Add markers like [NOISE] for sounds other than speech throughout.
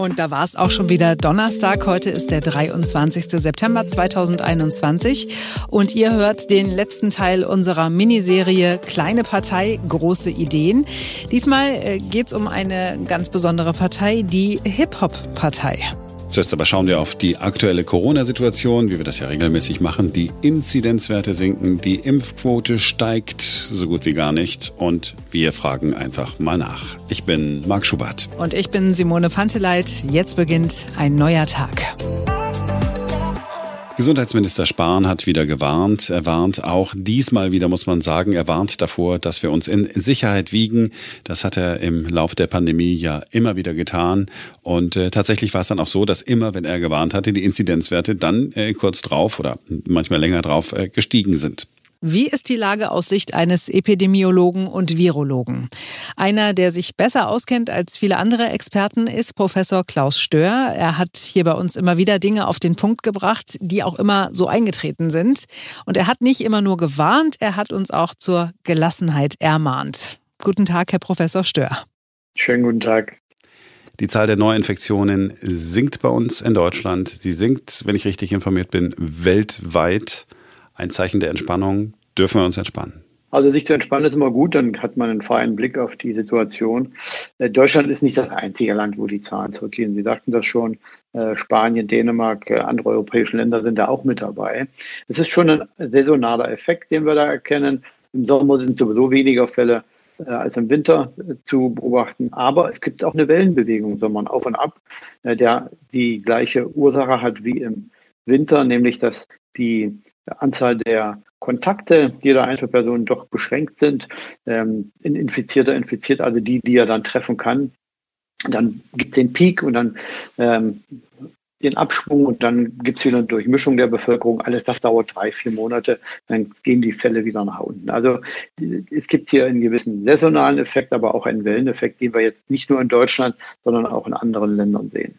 Und da war es auch schon wieder Donnerstag. Heute ist der 23. September 2021. Und ihr hört den letzten Teil unserer Miniserie Kleine Partei, große Ideen. Diesmal äh, geht es um eine ganz besondere Partei, die Hip-Hop-Partei. Zuerst aber schauen wir auf die aktuelle Corona-Situation, wie wir das ja regelmäßig machen. Die Inzidenzwerte sinken, die Impfquote steigt so gut wie gar nicht und wir fragen einfach mal nach. Ich bin Marc Schubert. Und ich bin Simone Panteleit. Jetzt beginnt ein neuer Tag. Gesundheitsminister Spahn hat wieder gewarnt. Er warnt auch diesmal wieder, muss man sagen, er warnt davor, dass wir uns in Sicherheit wiegen. Das hat er im Lauf der Pandemie ja immer wieder getan. Und äh, tatsächlich war es dann auch so, dass immer, wenn er gewarnt hatte, die Inzidenzwerte dann äh, kurz drauf oder manchmal länger drauf äh, gestiegen sind. Wie ist die Lage aus Sicht eines Epidemiologen und Virologen? Einer, der sich besser auskennt als viele andere Experten, ist Professor Klaus Stör. Er hat hier bei uns immer wieder Dinge auf den Punkt gebracht, die auch immer so eingetreten sind. Und er hat nicht immer nur gewarnt, er hat uns auch zur Gelassenheit ermahnt. Guten Tag, Herr Professor Stör. Schönen guten Tag. Die Zahl der Neuinfektionen sinkt bei uns in Deutschland. Sie sinkt, wenn ich richtig informiert bin, weltweit ein Zeichen der Entspannung? Dürfen wir uns entspannen? Also sich zu entspannen ist immer gut, dann hat man einen freien Blick auf die Situation. Äh, Deutschland ist nicht das einzige Land, wo die Zahlen zurückgehen. Sie sagten das schon, äh, Spanien, Dänemark, äh, andere europäische Länder sind da auch mit dabei. Es ist schon ein saisonaler Effekt, den wir da erkennen. Im Sommer sind sowieso weniger Fälle als im Winter zu beobachten. Aber es gibt auch eine Wellenbewegung, so man auf und ab, der die gleiche Ursache hat wie im Winter, nämlich dass die Anzahl der Kontakte jeder Einzelperson doch beschränkt sind. Ähm, Infizierter infiziert also die, die er dann treffen kann. Dann gibt es den Peak und dann ähm, den Abschwung und dann gibt es wieder eine Durchmischung der Bevölkerung. Alles das dauert drei, vier Monate, dann gehen die Fälle wieder nach unten. Also es gibt hier einen gewissen saisonalen Effekt, aber auch einen Welleneffekt, den wir jetzt nicht nur in Deutschland, sondern auch in anderen Ländern sehen.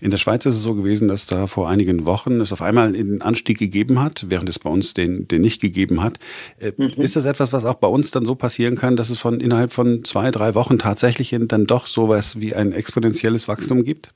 In der Schweiz ist es so gewesen, dass da vor einigen Wochen es auf einmal einen Anstieg gegeben hat, während es bei uns den, den nicht gegeben hat. Äh, mhm. Ist das etwas, was auch bei uns dann so passieren kann, dass es von innerhalb von zwei, drei Wochen tatsächlich dann doch sowas wie ein exponentielles Wachstum gibt?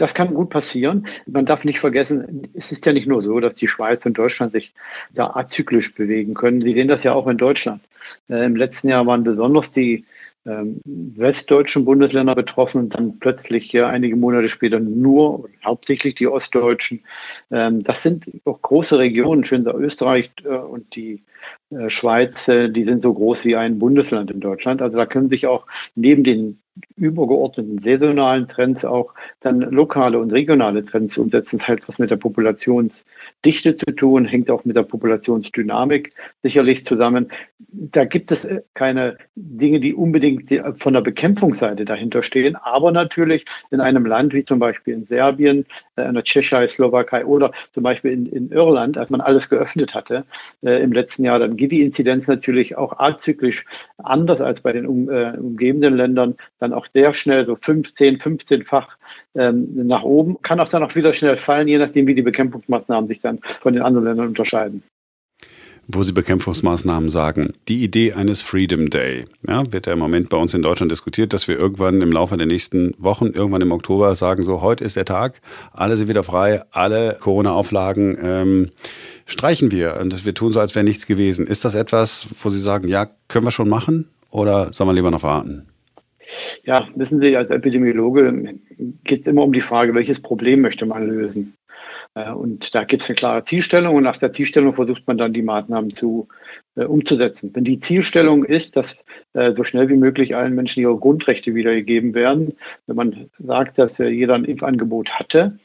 Das kann gut passieren. Man darf nicht vergessen, es ist ja nicht nur so, dass die Schweiz und Deutschland sich da azyklisch bewegen können. Sie sehen das ja auch in Deutschland. Äh, Im letzten Jahr waren besonders die ähm, westdeutschen Bundesländer betroffen und dann plötzlich ja einige Monate später nur hauptsächlich die ostdeutschen. Ähm, das sind auch große Regionen, schön Österreich äh, und die äh, Schweiz, äh, die sind so groß wie ein Bundesland in Deutschland. Also da können sich auch neben den übergeordneten saisonalen Trends auch dann lokale und regionale Trends umsetzen. Das hat was mit der Populationsdichte zu tun, hängt auch mit der Populationsdynamik sicherlich zusammen. Da gibt es äh, keine Dinge, die unbedingt von der Bekämpfungsseite dahinter stehen, aber natürlich in einem Land wie zum Beispiel in Serbien, äh, in der Tschechei, Slowakei oder zum Beispiel in, in Irland, als man alles geöffnet hatte äh, im letzten Jahr, dann geht die Inzidenz natürlich auch azyklisch anders als bei den um, äh, umgebenden Ländern dann auch sehr schnell so 15, 15-fach ähm, nach oben, kann auch dann auch wieder schnell fallen, je nachdem, wie die Bekämpfungsmaßnahmen sich dann von den anderen Ländern unterscheiden wo Sie Bekämpfungsmaßnahmen sagen. Die Idee eines Freedom Day ja, wird ja im Moment bei uns in Deutschland diskutiert, dass wir irgendwann im Laufe der nächsten Wochen, irgendwann im Oktober sagen, so heute ist der Tag, alle sind wieder frei, alle Corona-Auflagen ähm, streichen wir und wir tun so, als wäre nichts gewesen. Ist das etwas, wo Sie sagen, ja, können wir schon machen oder soll man lieber noch warten? Ja, wissen Sie, als Epidemiologe geht es immer um die Frage, welches Problem möchte man lösen. Äh, und da gibt es eine klare Zielstellung und nach der Zielstellung versucht man dann die Maßnahmen zu, äh, umzusetzen. Wenn die Zielstellung ist, dass äh, so schnell wie möglich allen Menschen ihre Grundrechte wiedergegeben werden, wenn man sagt, dass äh, jeder ein Impfangebot hatte,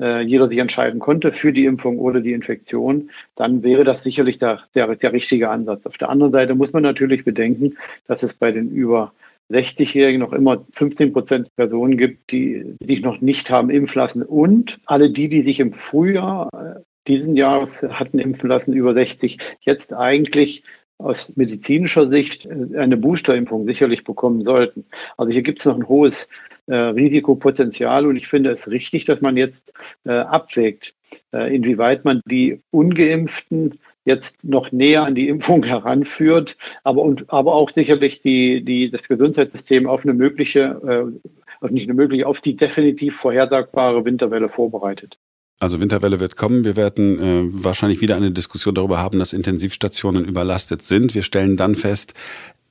äh, jeder sich entscheiden konnte für die Impfung oder die Infektion, dann wäre das sicherlich der, der, der richtige Ansatz. Auf der anderen Seite muss man natürlich bedenken, dass es bei den über 60-Jährigen noch immer 15 Prozent Personen gibt, die sich noch nicht haben impfen lassen. Und alle die, die sich im Frühjahr äh, diesen Jahres hatten impfen lassen, über 60, jetzt eigentlich aus medizinischer Sicht äh, eine Boosterimpfung sicherlich bekommen sollten. Also hier gibt es noch ein hohes äh, Risikopotenzial und ich finde es richtig, dass man jetzt äh, abwägt, äh, inwieweit man die ungeimpften jetzt noch näher an die Impfung heranführt, aber, und, aber auch sicherlich die, die, das Gesundheitssystem auf eine mögliche äh, also nicht nur möglich, auf die definitiv vorhersagbare Winterwelle vorbereitet. Also Winterwelle wird kommen. Wir werden äh, wahrscheinlich wieder eine Diskussion darüber haben, dass Intensivstationen überlastet sind. Wir stellen dann fest,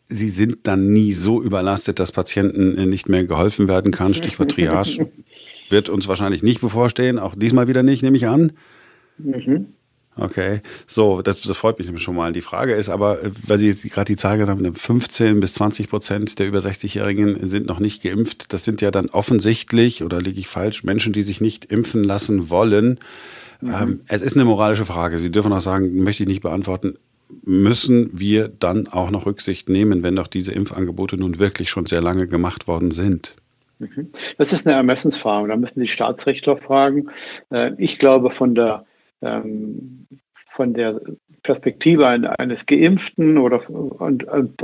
sie sind dann nie so überlastet, dass Patienten äh, nicht mehr geholfen werden kann. Stichwort Triage [LAUGHS] wird uns wahrscheinlich nicht bevorstehen. Auch diesmal wieder nicht, nehme ich an. Mhm. Okay, so, das, das freut mich schon mal. Die Frage ist aber, weil Sie jetzt gerade die Zahl gesagt haben, 15 bis 20 Prozent der über 60-Jährigen sind noch nicht geimpft. Das sind ja dann offensichtlich, oder liege ich falsch, Menschen, die sich nicht impfen lassen wollen. Mhm. Ähm, es ist eine moralische Frage. Sie dürfen auch sagen, möchte ich nicht beantworten. Müssen wir dann auch noch Rücksicht nehmen, wenn doch diese Impfangebote nun wirklich schon sehr lange gemacht worden sind? Mhm. Das ist eine Ermessensfrage. Da müssen Sie Staatsrechtler fragen. Äh, ich glaube, von der ähm, von der Perspektive eines Geimpften oder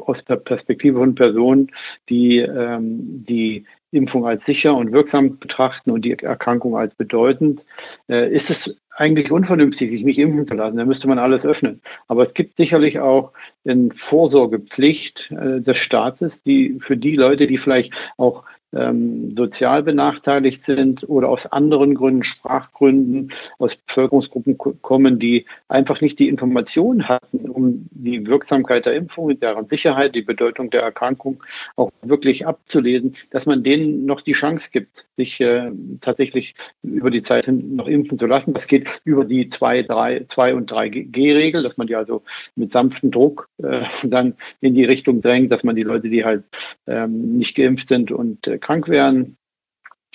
aus der Perspektive von Personen, die ähm, die Impfung als sicher und wirksam betrachten und die Erkrankung als bedeutend, äh, ist es eigentlich unvernünftig, sich nicht impfen zu lassen. Da müsste man alles öffnen. Aber es gibt sicherlich auch eine Vorsorgepflicht äh, des Staates, die für die Leute, die vielleicht auch ähm, sozial benachteiligt sind oder aus anderen Gründen, Sprachgründen, aus Bevölkerungsgruppen kommen, die einfach nicht die Informationen hatten, um die Wirksamkeit der Impfung, deren Sicherheit, die Bedeutung der Erkrankung auch wirklich abzulesen, dass man denen noch die Chance gibt, sich äh, tatsächlich über die Zeit hin noch impfen zu lassen. Das geht über die 2, 3, 2 und 3G-Regel, dass man die also mit sanftem Druck äh, dann in die Richtung drängt, dass man die Leute, die halt ähm, nicht geimpft sind und äh, krank werden,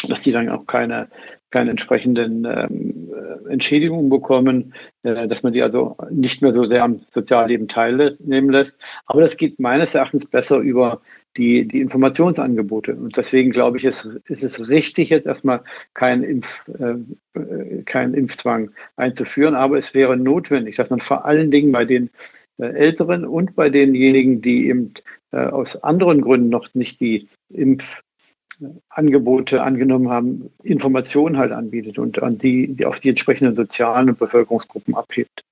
dass die dann auch keine, keine entsprechenden ähm, äh, Entschädigungen bekommen, äh, dass man die also nicht mehr so sehr am Sozialleben teilnehmen lässt. Aber das geht meines Erachtens besser über die, die Informationsangebote. Und deswegen glaube ich, ist, ist es richtig, jetzt erstmal keinen Impf, äh, äh, keinen Impfzwang einzuführen. Aber es wäre notwendig, dass man vor allen Dingen bei den äh, Älteren und bei denjenigen, die eben äh, aus anderen Gründen noch nicht die Impf Angebote angenommen haben, Informationen halt anbietet und an die, die auf die entsprechenden sozialen und Bevölkerungsgruppen abhebt.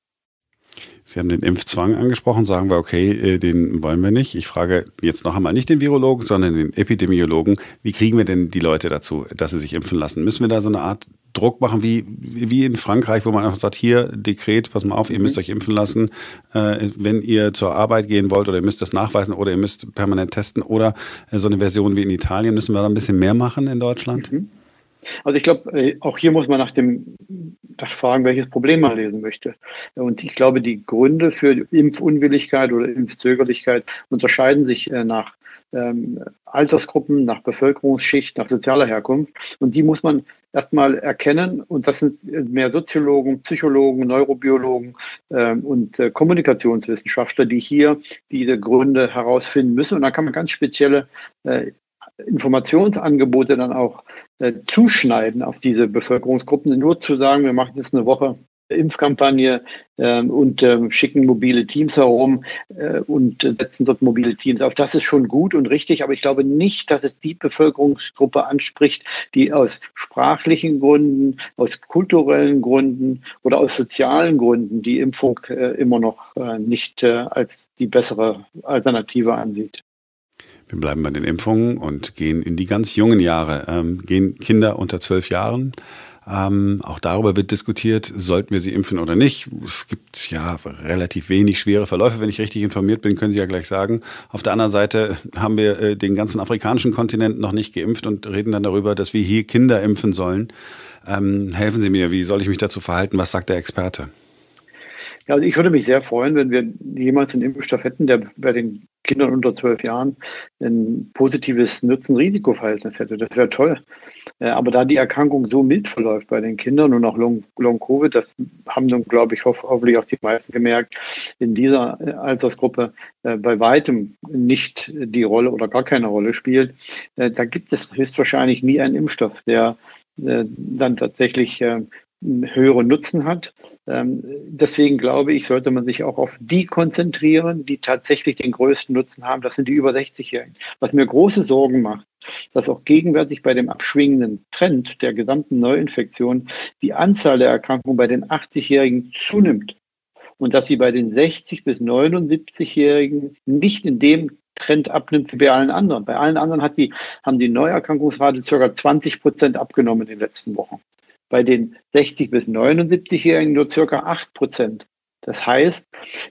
Sie haben den Impfzwang angesprochen, sagen wir, okay, äh, den wollen wir nicht. Ich frage jetzt noch einmal nicht den Virologen, sondern den Epidemiologen, wie kriegen wir denn die Leute dazu, dass sie sich impfen lassen? Müssen wir da so eine Art Druck machen, wie, wie in Frankreich, wo man einfach sagt, hier, Dekret, pass mal auf, ihr müsst mhm. euch impfen lassen, äh, wenn ihr zur Arbeit gehen wollt oder ihr müsst das nachweisen oder ihr müsst permanent testen oder äh, so eine Version wie in Italien, müssen wir da ein bisschen mehr machen in Deutschland? Mhm. Also ich glaube, äh, auch hier muss man nach dem nach fragen, welches Problem man lesen möchte. Und ich glaube, die Gründe für Impfunwilligkeit oder Impfzögerlichkeit unterscheiden sich äh, nach ähm, Altersgruppen, nach Bevölkerungsschicht, nach sozialer Herkunft. Und die muss man erstmal erkennen. Und das sind mehr Soziologen, Psychologen, Neurobiologen ähm, und äh, Kommunikationswissenschaftler, die hier diese Gründe herausfinden müssen. Und da kann man ganz spezielle äh, Informationsangebote dann auch äh, zuschneiden auf diese Bevölkerungsgruppen. Nur zu sagen, wir machen jetzt eine Woche Impfkampagne ähm, und ähm, schicken mobile Teams herum äh, und setzen dort mobile Teams auf. Das ist schon gut und richtig, aber ich glaube nicht, dass es die Bevölkerungsgruppe anspricht, die aus sprachlichen Gründen, aus kulturellen Gründen oder aus sozialen Gründen die Impfung äh, immer noch äh, nicht äh, als die bessere Alternative ansieht. Wir bleiben bei den Impfungen und gehen in die ganz jungen Jahre. Ähm, gehen Kinder unter zwölf Jahren. Ähm, auch darüber wird diskutiert, sollten wir sie impfen oder nicht. Es gibt ja relativ wenig schwere Verläufe. Wenn ich richtig informiert bin, können Sie ja gleich sagen. Auf der anderen Seite haben wir äh, den ganzen afrikanischen Kontinent noch nicht geimpft und reden dann darüber, dass wir hier Kinder impfen sollen. Ähm, helfen Sie mir, wie soll ich mich dazu verhalten? Was sagt der Experte? Ja, also ich würde mich sehr freuen, wenn wir jemals einen Impfstoff hätten, der bei den Kindern unter zwölf Jahren ein positives Nutzen-Risiko-Verhältnis hätte. Das wäre toll. Äh, aber da die Erkrankung so mild verläuft bei den Kindern und auch Long-Covid, das haben dann, glaube ich, hoffentlich auch die meisten gemerkt, in dieser äh, Altersgruppe äh, bei weitem nicht die Rolle oder gar keine Rolle spielt. Da gibt es höchstwahrscheinlich nie einen Impfstoff, der dann tatsächlich höheren Nutzen hat. Ähm, deswegen glaube ich, sollte man sich auch auf die konzentrieren, die tatsächlich den größten Nutzen haben. Das sind die über 60-Jährigen. Was mir große Sorgen macht, dass auch gegenwärtig bei dem abschwingenden Trend der gesamten Neuinfektion die Anzahl der Erkrankungen bei den 80-Jährigen zunimmt und dass sie bei den 60 bis 79-Jährigen nicht in dem Trend abnimmt wie bei allen anderen. Bei allen anderen hat die, haben die Neuerkrankungsrate ca. 20 Prozent abgenommen in den letzten Wochen. Bei den 60 bis 79-Jährigen nur ca. 8 Prozent. Das heißt,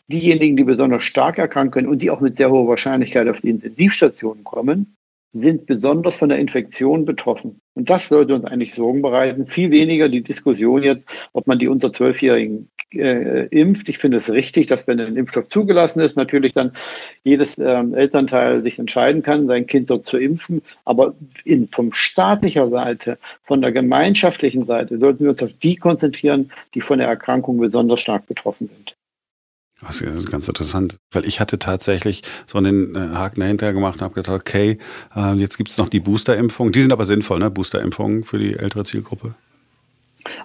diejenigen, die besonders stark erkranken und die auch mit sehr hoher Wahrscheinlichkeit auf die Intensivstationen kommen, sind besonders von der Infektion betroffen. Und das sollte uns eigentlich Sorgen bereiten. Viel weniger die Diskussion jetzt, ob man die unter Zwölfjährigen äh, impft. Ich finde es richtig, dass wenn ein Impfstoff zugelassen ist, natürlich dann jedes ähm, Elternteil sich entscheiden kann, sein Kind dort zu impfen. Aber in, vom staatlicher Seite, von der gemeinschaftlichen Seite sollten wir uns auf die konzentrieren, die von der Erkrankung besonders stark betroffen sind. Das ist ganz interessant, weil ich hatte tatsächlich so einen äh, Haken dahinter gemacht und habe gedacht, okay, äh, jetzt gibt es noch die Boosterimpfungen. Die sind aber sinnvoll, ne? Boosterimpfungen für die ältere Zielgruppe.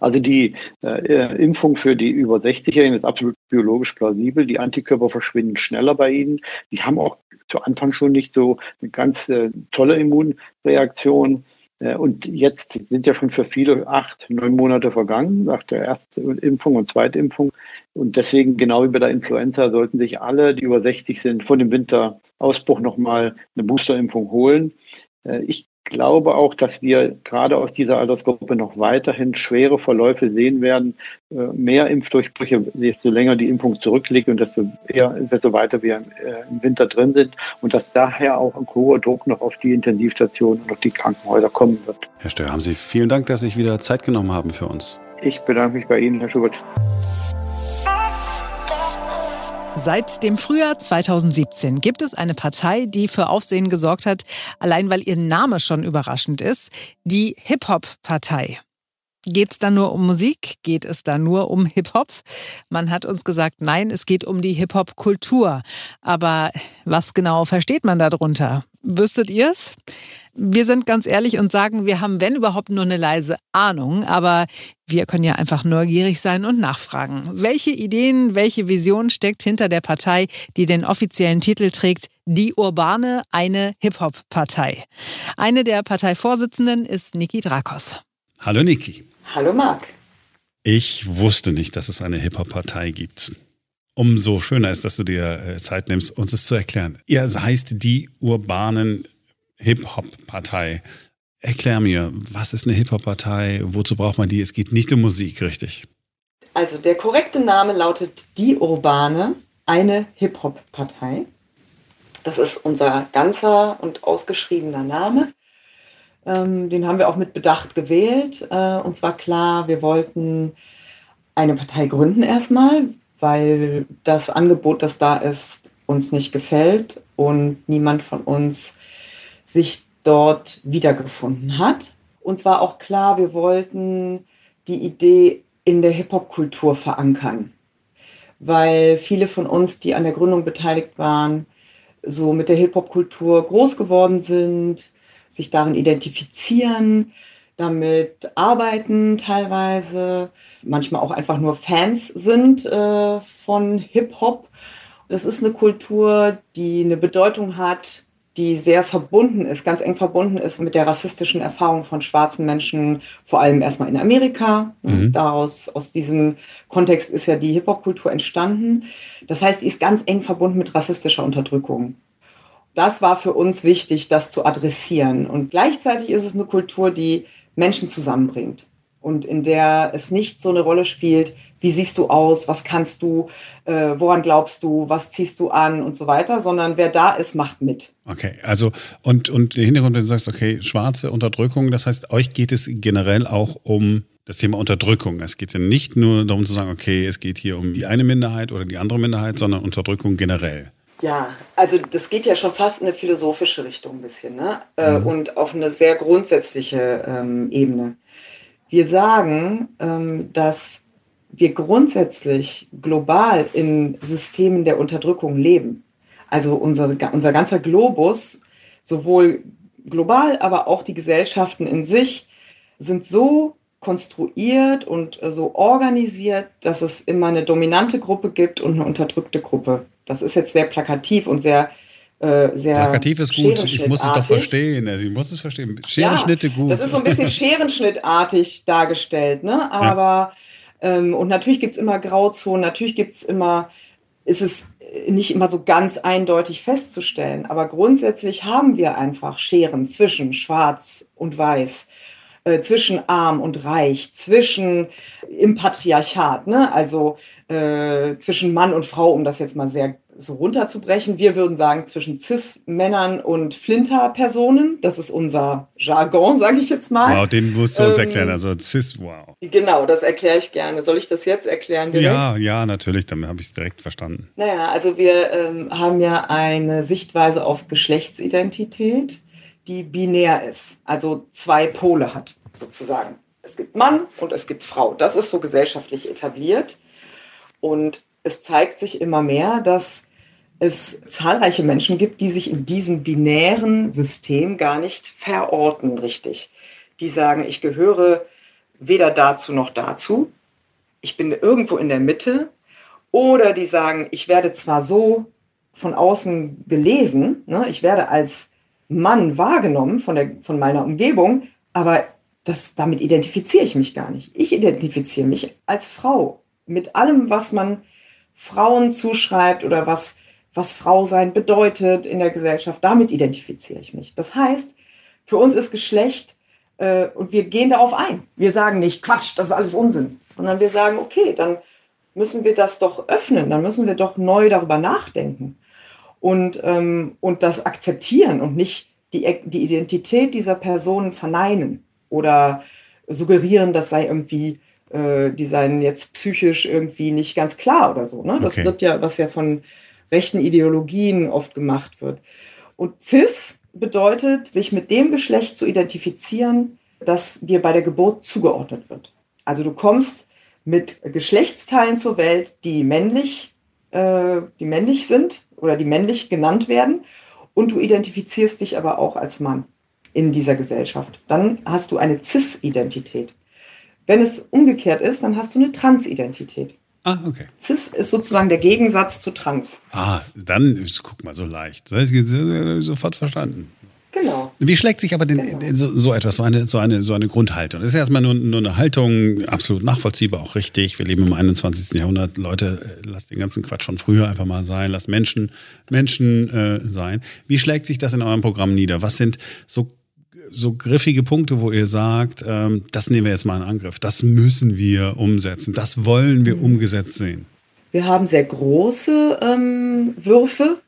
Also die äh, Impfung für die über 60-Jährigen ist absolut biologisch plausibel. Die Antikörper verschwinden schneller bei ihnen. Die haben auch zu Anfang schon nicht so eine ganz äh, tolle Immunreaktion. Äh, und jetzt sind ja schon für viele acht, neun Monate vergangen nach der ersten Impfung und Zweitimpfung. Und deswegen, genau wie bei der Influenza, sollten sich alle, die über 60 sind, vor dem Winterausbruch nochmal eine Boosterimpfung holen. Äh, ich glaube auch, dass wir gerade aus dieser Altersgruppe noch weiterhin schwere Verläufe sehen werden. Äh, mehr Impfdurchbrüche, desto länger die Impfung zurückliegt und desto, eher, desto weiter wir im Winter drin sind. Und dass daher auch ein hoher Druck noch auf die Intensivstationen und auf die Krankenhäuser kommen wird. Herr Stör, haben Sie vielen Dank, dass Sie sich wieder Zeit genommen haben für uns. Ich bedanke mich bei Ihnen, Herr Schubert. Seit dem Frühjahr 2017 gibt es eine Partei, die für Aufsehen gesorgt hat, allein weil ihr Name schon überraschend ist, die Hip-Hop-Partei. Geht es da nur um Musik? Geht es da nur um Hip-Hop? Man hat uns gesagt, nein, es geht um die Hip-Hop-Kultur. Aber was genau versteht man darunter? Wüsstet ihr es? Wir sind ganz ehrlich und sagen, wir haben, wenn überhaupt, nur eine leise Ahnung, aber wir können ja einfach neugierig sein und nachfragen. Welche Ideen, welche Vision steckt hinter der Partei, die den offiziellen Titel trägt, die Urbane, eine Hip-Hop-Partei? Eine der Parteivorsitzenden ist Niki Drakos. Hallo Niki. Hallo Marc. Ich wusste nicht, dass es eine Hip-Hop-Partei gibt. Umso schöner ist, dass du dir äh, Zeit nimmst, uns es zu erklären. Ihr heißt die urbanen Hip-Hop-Partei. Erklär mir, was ist eine Hip-Hop-Partei? Wozu braucht man die? Es geht nicht um Musik, richtig? Also der korrekte Name lautet die Urbane, eine Hip-Hop-Partei. Das ist unser ganzer und ausgeschriebener Name. Ähm, den haben wir auch mit Bedacht gewählt. Äh, und zwar klar, wir wollten eine Partei gründen erstmal weil das Angebot, das da ist, uns nicht gefällt und niemand von uns sich dort wiedergefunden hat. Uns war auch klar, wir wollten die Idee in der Hip-Hop-Kultur verankern, weil viele von uns, die an der Gründung beteiligt waren, so mit der Hip-Hop-Kultur groß geworden sind, sich darin identifizieren, damit arbeiten teilweise, manchmal auch einfach nur Fans sind äh, von Hip-Hop. Das ist eine Kultur, die eine Bedeutung hat, die sehr verbunden ist, ganz eng verbunden ist mit der rassistischen Erfahrung von schwarzen Menschen, vor allem erstmal in Amerika. Mhm. Daraus, aus diesem Kontext ist ja die Hip-Hop-Kultur entstanden. Das heißt, die ist ganz eng verbunden mit rassistischer Unterdrückung. Das war für uns wichtig, das zu adressieren. Und gleichzeitig ist es eine Kultur, die Menschen zusammenbringt und in der es nicht so eine Rolle spielt, wie siehst du aus, was kannst du, äh, woran glaubst du, was ziehst du an und so weiter, sondern wer da ist, macht mit. Okay, also und, und der Hintergrund, wenn du sagst, okay, schwarze Unterdrückung, das heißt, euch geht es generell auch um das Thema Unterdrückung. Es geht ja nicht nur darum zu sagen, okay, es geht hier um die eine Minderheit oder die andere Minderheit, sondern Unterdrückung generell. Ja, also das geht ja schon fast in eine philosophische Richtung ein bisschen, ne? Äh, mhm. Und auf eine sehr grundsätzliche ähm, Ebene. Wir sagen, ähm, dass wir grundsätzlich global in Systemen der Unterdrückung leben. Also unser, unser ganzer Globus, sowohl global, aber auch die Gesellschaften in sich, sind so konstruiert und so organisiert, dass es immer eine dominante Gruppe gibt und eine unterdrückte Gruppe. Das ist jetzt sehr plakativ und sehr äh, sehr Plakativ ist gut, ich muss es doch verstehen. Also ich muss es verstehen. Scherenschnitte ja, gut. Das ist so ein bisschen [LAUGHS] scherenschnittartig dargestellt, ne? Aber ja. ähm, und natürlich gibt es immer Grauzonen, natürlich gibt es immer, ist es nicht immer so ganz eindeutig festzustellen. Aber grundsätzlich haben wir einfach Scheren zwischen Schwarz und Weiß, äh, zwischen Arm und Reich, zwischen im Patriarchat, ne? also äh, zwischen Mann und Frau, um das jetzt mal sehr so runterzubrechen. Wir würden sagen zwischen Cis-Männern und Flinter-Personen. Das ist unser Jargon, [LAUGHS] sage ich jetzt mal. Wow, den musst du uns ähm, erklären. Also Cis, wow. Genau, das erkläre ich gerne. Soll ich das jetzt erklären? Direkt? Ja, ja, natürlich. Damit habe ich es direkt verstanden. Naja, also wir ähm, haben ja eine Sichtweise auf Geschlechtsidentität, die binär ist, also zwei Pole hat, sozusagen. Es gibt Mann und es gibt Frau. Das ist so gesellschaftlich etabliert. Und es zeigt sich immer mehr, dass es zahlreiche Menschen gibt, die sich in diesem binären System gar nicht verorten richtig. Die sagen, ich gehöre weder dazu noch dazu. Ich bin irgendwo in der Mitte. Oder die sagen, ich werde zwar so von außen gelesen, ne, ich werde als Mann wahrgenommen von, der, von meiner Umgebung, aber das, damit identifiziere ich mich gar nicht. Ich identifiziere mich als Frau mit allem, was man Frauen zuschreibt oder was, was Frau sein bedeutet in der Gesellschaft, damit identifiziere ich mich. Das heißt, für uns ist Geschlecht äh, und wir gehen darauf ein. Wir sagen nicht, Quatsch, das ist alles Unsinn, sondern wir sagen, okay, dann müssen wir das doch öffnen, dann müssen wir doch neu darüber nachdenken und, ähm, und das akzeptieren und nicht die, die Identität dieser Person verneinen oder suggerieren, das sei irgendwie äh, die seien jetzt psychisch irgendwie nicht ganz klar oder so. Ne? Das okay. wird ja, was ja von rechten Ideologien oft gemacht wird. Und cis bedeutet, sich mit dem Geschlecht zu identifizieren, das dir bei der Geburt zugeordnet wird. Also du kommst mit Geschlechtsteilen zur Welt, die männlich, äh, die männlich sind oder die männlich genannt werden, und du identifizierst dich aber auch als Mann in dieser Gesellschaft. Dann hast du eine cis-Identität. Wenn es umgekehrt ist, dann hast du eine Transidentität. Ah, okay. Cis ist sozusagen der Gegensatz zu Trans. Ah, dann guck mal so leicht. Das ist sofort verstanden. Genau. Wie schlägt sich aber den, genau. so, so, etwas, so eine, so, eine, so eine Grundhaltung? Das ist erstmal nur, nur eine Haltung, absolut nachvollziehbar, auch richtig. Wir leben im 21. Jahrhundert. Leute, lasst den ganzen Quatsch von früher einfach mal sein. Lasst Menschen Menschen äh, sein. Wie schlägt sich das in eurem Programm nieder? Was sind so so griffige Punkte, wo ihr sagt, ähm, das nehmen wir jetzt mal in Angriff, das müssen wir umsetzen, das wollen wir umgesetzt sehen? Wir haben sehr große ähm, Würfe.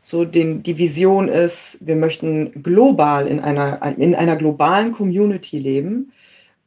So den, die Vision ist, wir möchten global in einer, in einer globalen Community leben,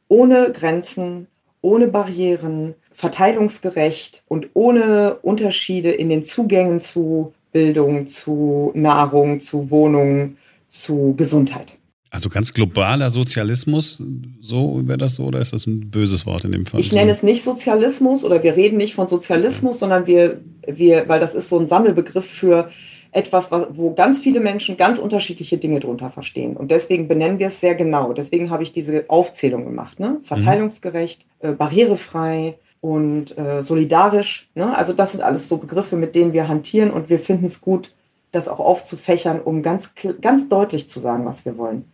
ohne Grenzen, ohne Barrieren, verteilungsgerecht und ohne Unterschiede in den Zugängen zu Bildung, zu Nahrung, zu Wohnungen, zu Gesundheit. Also ganz globaler Sozialismus, so wäre das so, oder ist das ein böses Wort in dem Fall? Ich nenne es nicht Sozialismus oder wir reden nicht von Sozialismus, ja. sondern wir, wir, weil das ist so ein Sammelbegriff für etwas, wo ganz viele Menschen ganz unterschiedliche Dinge drunter verstehen. Und deswegen benennen wir es sehr genau. Deswegen habe ich diese Aufzählung gemacht. Ne? Mhm. Verteilungsgerecht, äh, barrierefrei und äh, solidarisch. Ne? Also das sind alles so Begriffe, mit denen wir hantieren und wir finden es gut, das auch aufzufächern, um ganz, ganz deutlich zu sagen, was wir wollen.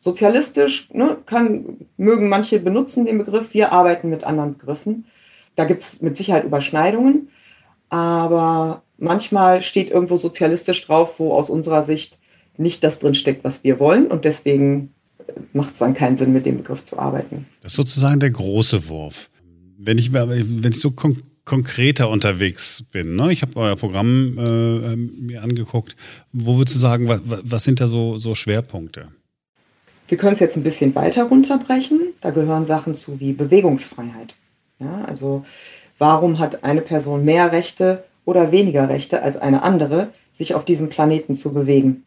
Sozialistisch ne, kann, mögen manche benutzen den Begriff, wir arbeiten mit anderen Begriffen. Da gibt es mit Sicherheit Überschneidungen, aber manchmal steht irgendwo sozialistisch drauf, wo aus unserer Sicht nicht das drinsteckt, was wir wollen. Und deswegen macht es dann keinen Sinn, mit dem Begriff zu arbeiten. Das ist sozusagen der große Wurf. Wenn ich, wenn ich so kon konkreter unterwegs bin, ne? ich habe euer Programm äh, mir angeguckt, wo würdest du sagen, was, was sind da so, so Schwerpunkte? Wir können es jetzt ein bisschen weiter runterbrechen. Da gehören Sachen zu wie Bewegungsfreiheit. Ja, also warum hat eine Person mehr Rechte oder weniger Rechte als eine andere, sich auf diesem Planeten zu bewegen?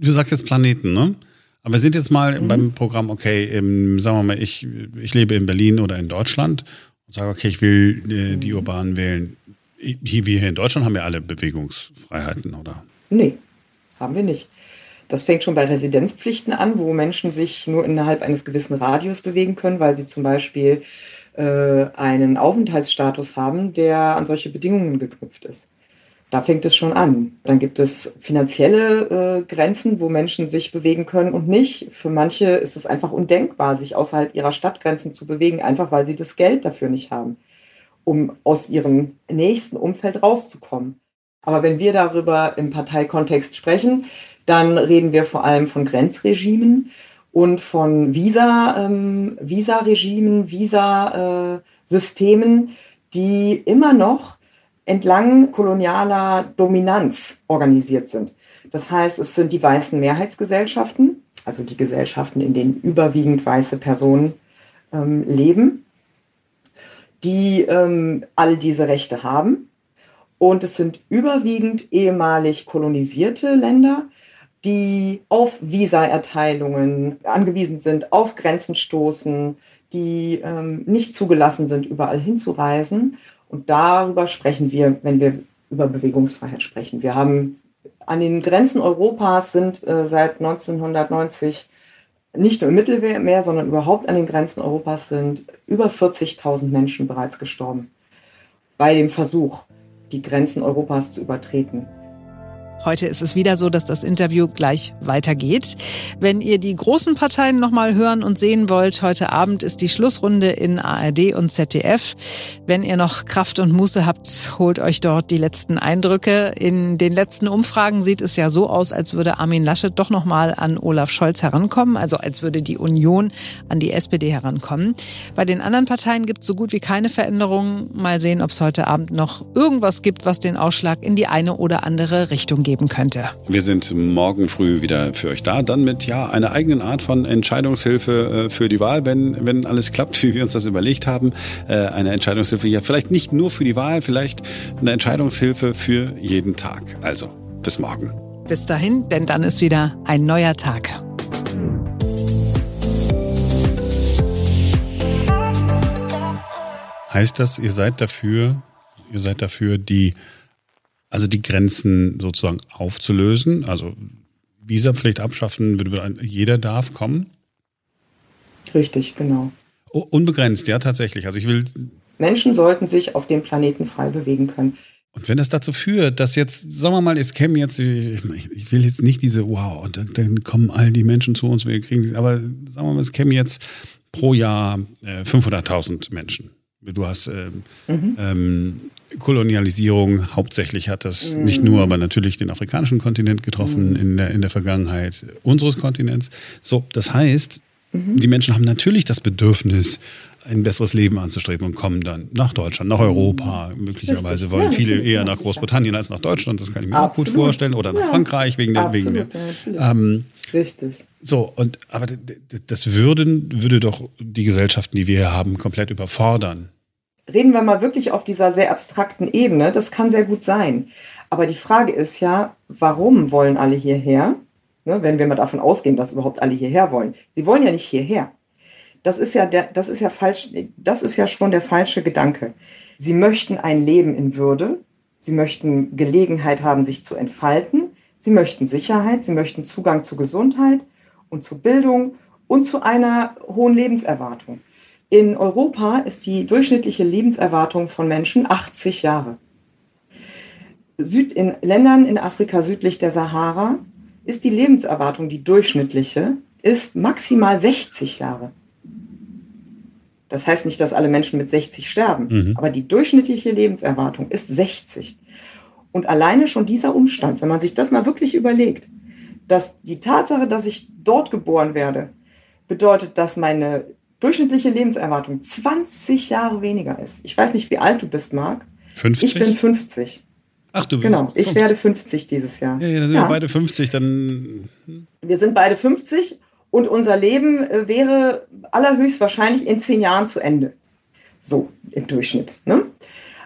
Du sagst jetzt Planeten, ne? Aber wir sind jetzt mal mhm. beim Programm, okay, im, sagen wir mal, ich, ich lebe in Berlin oder in Deutschland und sage, okay, ich will äh, die. Urbanen wählen. Hier, wir hier in Deutschland haben ja alle Bewegungsfreiheiten, oder? Nee, haben wir nicht. Das fängt schon bei Residenzpflichten an, wo Menschen sich nur innerhalb eines gewissen Radius bewegen können, weil sie zum Beispiel einen Aufenthaltsstatus haben, der an solche Bedingungen geknüpft ist. Da fängt es schon an. Dann gibt es finanzielle äh, Grenzen, wo Menschen sich bewegen können und nicht. Für manche ist es einfach undenkbar, sich außerhalb ihrer Stadtgrenzen zu bewegen, einfach weil sie das Geld dafür nicht haben, um aus ihrem nächsten Umfeld rauszukommen. Aber wenn wir darüber im Parteikontext sprechen, dann reden wir vor allem von Grenzregimen und von ähm, Visa-Regimen, Visa-Systemen, die immer noch entlang kolonialer Dominanz organisiert sind. Das heißt, es sind die weißen Mehrheitsgesellschaften, also die Gesellschaften, in denen überwiegend weiße Personen ähm, leben, die ähm, all diese Rechte haben. Und es sind überwiegend ehemalig kolonisierte Länder, die auf Visaerteilungen angewiesen sind, auf Grenzen stoßen, die ähm, nicht zugelassen sind, überall hinzureisen. Und darüber sprechen wir, wenn wir über Bewegungsfreiheit sprechen. Wir haben an den Grenzen Europas sind äh, seit 1990 nicht nur im Mittelmeer, sondern überhaupt an den Grenzen Europas sind über 40.000 Menschen bereits gestorben bei dem Versuch, die Grenzen Europas zu übertreten. Heute ist es wieder so, dass das Interview gleich weitergeht. Wenn ihr die großen Parteien nochmal hören und sehen wollt, heute Abend ist die Schlussrunde in ARD und ZDF. Wenn ihr noch Kraft und Muße habt, holt euch dort die letzten Eindrücke. In den letzten Umfragen sieht es ja so aus, als würde Armin Laschet doch nochmal an Olaf Scholz herankommen, also als würde die Union an die SPD herankommen. Bei den anderen Parteien gibt es so gut wie keine Veränderungen. Mal sehen, ob es heute Abend noch irgendwas gibt, was den Ausschlag in die eine oder andere Richtung gibt geben könnte. Wir sind morgen früh wieder für euch da, dann mit ja einer eigenen Art von Entscheidungshilfe äh, für die Wahl, wenn, wenn alles klappt, [LAUGHS] wie wir uns das überlegt haben. Äh, eine Entscheidungshilfe ja vielleicht nicht nur für die Wahl, vielleicht eine Entscheidungshilfe für jeden Tag. Also bis morgen. Bis dahin, denn dann ist wieder ein neuer Tag. Heißt das, ihr seid dafür, ihr seid dafür, die also die Grenzen sozusagen aufzulösen, also Visapflicht abschaffen, jeder darf kommen? Richtig, genau. Oh, unbegrenzt, ja, tatsächlich. Also ich will. Menschen sollten sich auf dem Planeten frei bewegen können. Und wenn das dazu führt, dass jetzt, sagen wir mal, es kämen jetzt, ich will jetzt nicht diese, wow, und dann, dann kommen all die Menschen zu uns, wir kriegen, aber sagen wir mal, es kämen jetzt pro Jahr äh, 500.000 Menschen. Du hast ähm, mhm. ähm, Kolonialisierung hauptsächlich hat das mhm. nicht nur, aber natürlich den afrikanischen Kontinent getroffen mhm. in, der, in der Vergangenheit unseres Kontinents. So, das heißt, mhm. die Menschen haben natürlich das Bedürfnis, ein besseres Leben anzustreben und kommen dann nach Deutschland, nach Europa. Möglicherweise Richtig. wollen ja, viele eher nach Großbritannien als nach Deutschland. Das kann ich mir Absolut. auch gut vorstellen. Oder nach ja. Frankreich wegen der. Absolut, wegen der ähm, Richtig. So, und aber das würden, würde doch die Gesellschaften, die wir hier haben, komplett überfordern reden wir mal wirklich auf dieser sehr abstrakten Ebene. Das kann sehr gut sein. Aber die Frage ist ja, warum wollen alle hierher? Ne, wenn wir mal davon ausgehen, dass überhaupt alle hierher wollen. Sie wollen ja nicht hierher. Das ist ja, der, das ist ja falsch, das ist ja schon der falsche Gedanke. Sie möchten ein Leben in Würde. Sie möchten Gelegenheit haben, sich zu entfalten. Sie möchten Sicherheit. Sie möchten Zugang zu Gesundheit und zu Bildung und zu einer hohen Lebenserwartung. In Europa ist die durchschnittliche Lebenserwartung von Menschen 80 Jahre. Süd, in Ländern in Afrika südlich der Sahara ist die Lebenserwartung, die durchschnittliche, ist maximal 60 Jahre. Das heißt nicht, dass alle Menschen mit 60 sterben, mhm. aber die durchschnittliche Lebenserwartung ist 60. Und alleine schon dieser Umstand, wenn man sich das mal wirklich überlegt, dass die Tatsache, dass ich dort geboren werde, bedeutet, dass meine durchschnittliche Lebenserwartung 20 Jahre weniger ist. Ich weiß nicht, wie alt du bist, Marc. 50? Ich bin 50. Ach, du bist Genau, ich 50. werde 50 dieses Jahr. Ja, ja, dann sind ja. wir beide 50, dann. Wir sind beide 50 und unser Leben äh, wäre allerhöchstwahrscheinlich in zehn Jahren zu Ende. So im Durchschnitt. Ne?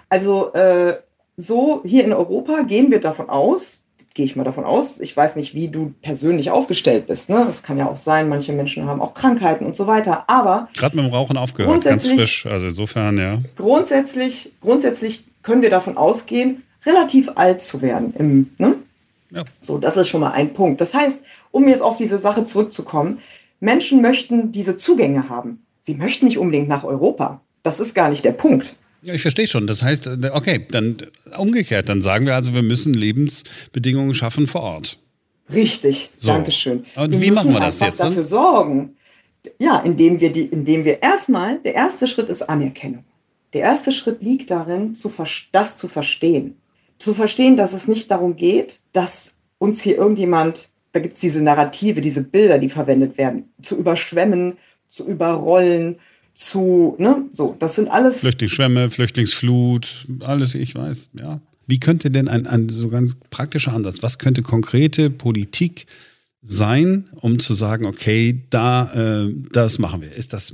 Also äh, so hier in Europa gehen wir davon aus, gehe ich mal davon aus. Ich weiß nicht, wie du persönlich aufgestellt bist. Ne? Das kann ja auch sein, manche Menschen haben auch Krankheiten und so weiter. Aber gerade mit dem Rauchen aufgehört, ganz frisch. Also insofern, ja. Grundsätzlich, grundsätzlich können wir davon ausgehen, relativ alt zu werden. Im, ne? ja. So, das ist schon mal ein Punkt. Das heißt, um jetzt auf diese Sache zurückzukommen, Menschen möchten diese Zugänge haben. Sie möchten nicht unbedingt nach Europa. Das ist gar nicht der Punkt. Ja, ich verstehe schon. Das heißt, äh, okay, dann umgekehrt, dann sagen wir also, wir müssen Lebensbedingungen schaffen vor Ort. Richtig, so. Dankeschön. Und wir wie machen wir das jetzt? dafür dann? sorgen, ja, indem wir die, indem wir erstmal, der erste Schritt ist Anerkennung. Der erste Schritt liegt darin, zu, das zu verstehen. zu verstehen, dass es nicht darum geht, dass uns hier irgendjemand, da gibt es diese Narrative, diese Bilder, die verwendet werden, zu überschwemmen, zu überrollen, zu, ne, so, das sind alles. Flüchtlingsschwämme, Flüchtlingsflut, alles, ich weiß, ja. Wie könnte denn ein, ein so ganz praktischer Ansatz, was könnte konkrete Politik sein, um zu sagen, okay, da, äh, das machen wir? Ist das